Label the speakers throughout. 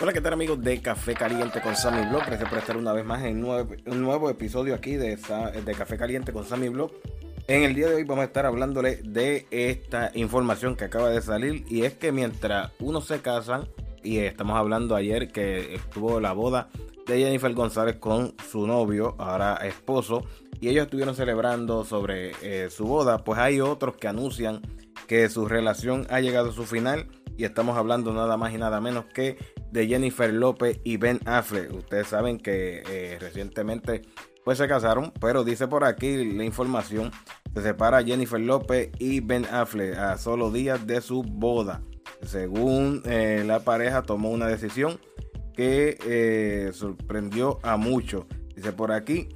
Speaker 1: Hola, ¿qué tal amigos de Café Caliente con Sammy Blog? Gracias por estar una vez más en un nuevo, episodio aquí de, Café Caliente con Sammy Blog. En el día de hoy vamos a estar hablándole de esta información que acaba de salir y es que mientras uno se casan, y estamos hablando ayer que estuvo la boda de Jennifer González con su novio, ahora esposo, y ellos estuvieron celebrando sobre eh, su boda, pues hay otros que anuncian que su relación ha llegado a su final y estamos hablando nada más y nada menos que de Jennifer López y Ben Affleck. Ustedes saben que eh, recientemente pues se casaron, pero dice por aquí la información, se separa Jennifer López y Ben Affleck a solo días de su boda. Según eh, la pareja tomó una decisión que eh, sorprendió a muchos. Dice por aquí,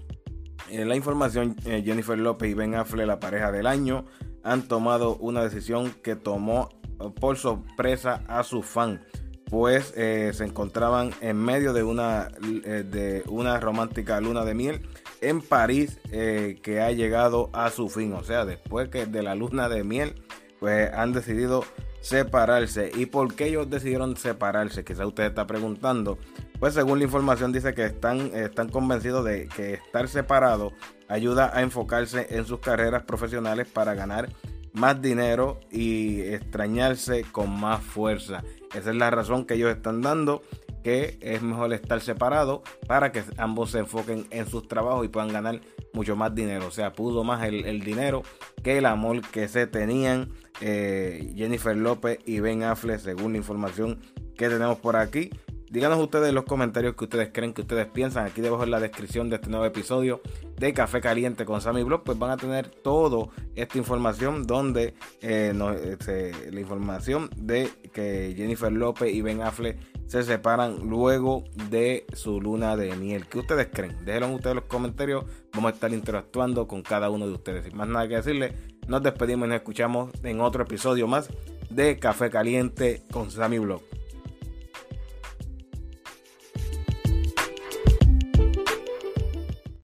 Speaker 1: la información, Jennifer López y Ben Affleck, la pareja del año, han tomado una decisión que tomó por sorpresa a su fan, pues se encontraban en medio de una, eh, de una romántica luna de miel en París eh, que ha llegado a su fin. O sea, después que de la luna de miel, pues han decidido separarse. ¿Y por qué ellos decidieron separarse? Quizá usted está preguntando. Pues según la información dice que están, están convencidos de que estar separados ayuda a enfocarse en sus carreras profesionales para ganar más dinero y extrañarse con más fuerza. Esa es la razón que ellos están dando, que es mejor estar separados para que ambos se enfoquen en sus trabajos y puedan ganar mucho más dinero. O sea, pudo más el, dinero que el amor que se tenían eh, Jennifer López y Ben Affleck, según la información que tenemos por aquí. Díganos ustedes en los comentarios que ustedes creen, que ustedes piensan. Aquí debajo en la descripción de este nuevo episodio de Café Caliente con Sammy Blog, pues van a tener toda esta información donde eh, este, la información de que Jennifer López y Ben Affleck se separan luego de su luna de miel. ¿Qué ustedes creen? Déjenlo ustedes en los comentarios. Vamos a estar interactuando con cada uno de ustedes. Sin más nada que decirles, nos despedimos y nos escuchamos en otro episodio más de Café Caliente con Sammy Blog.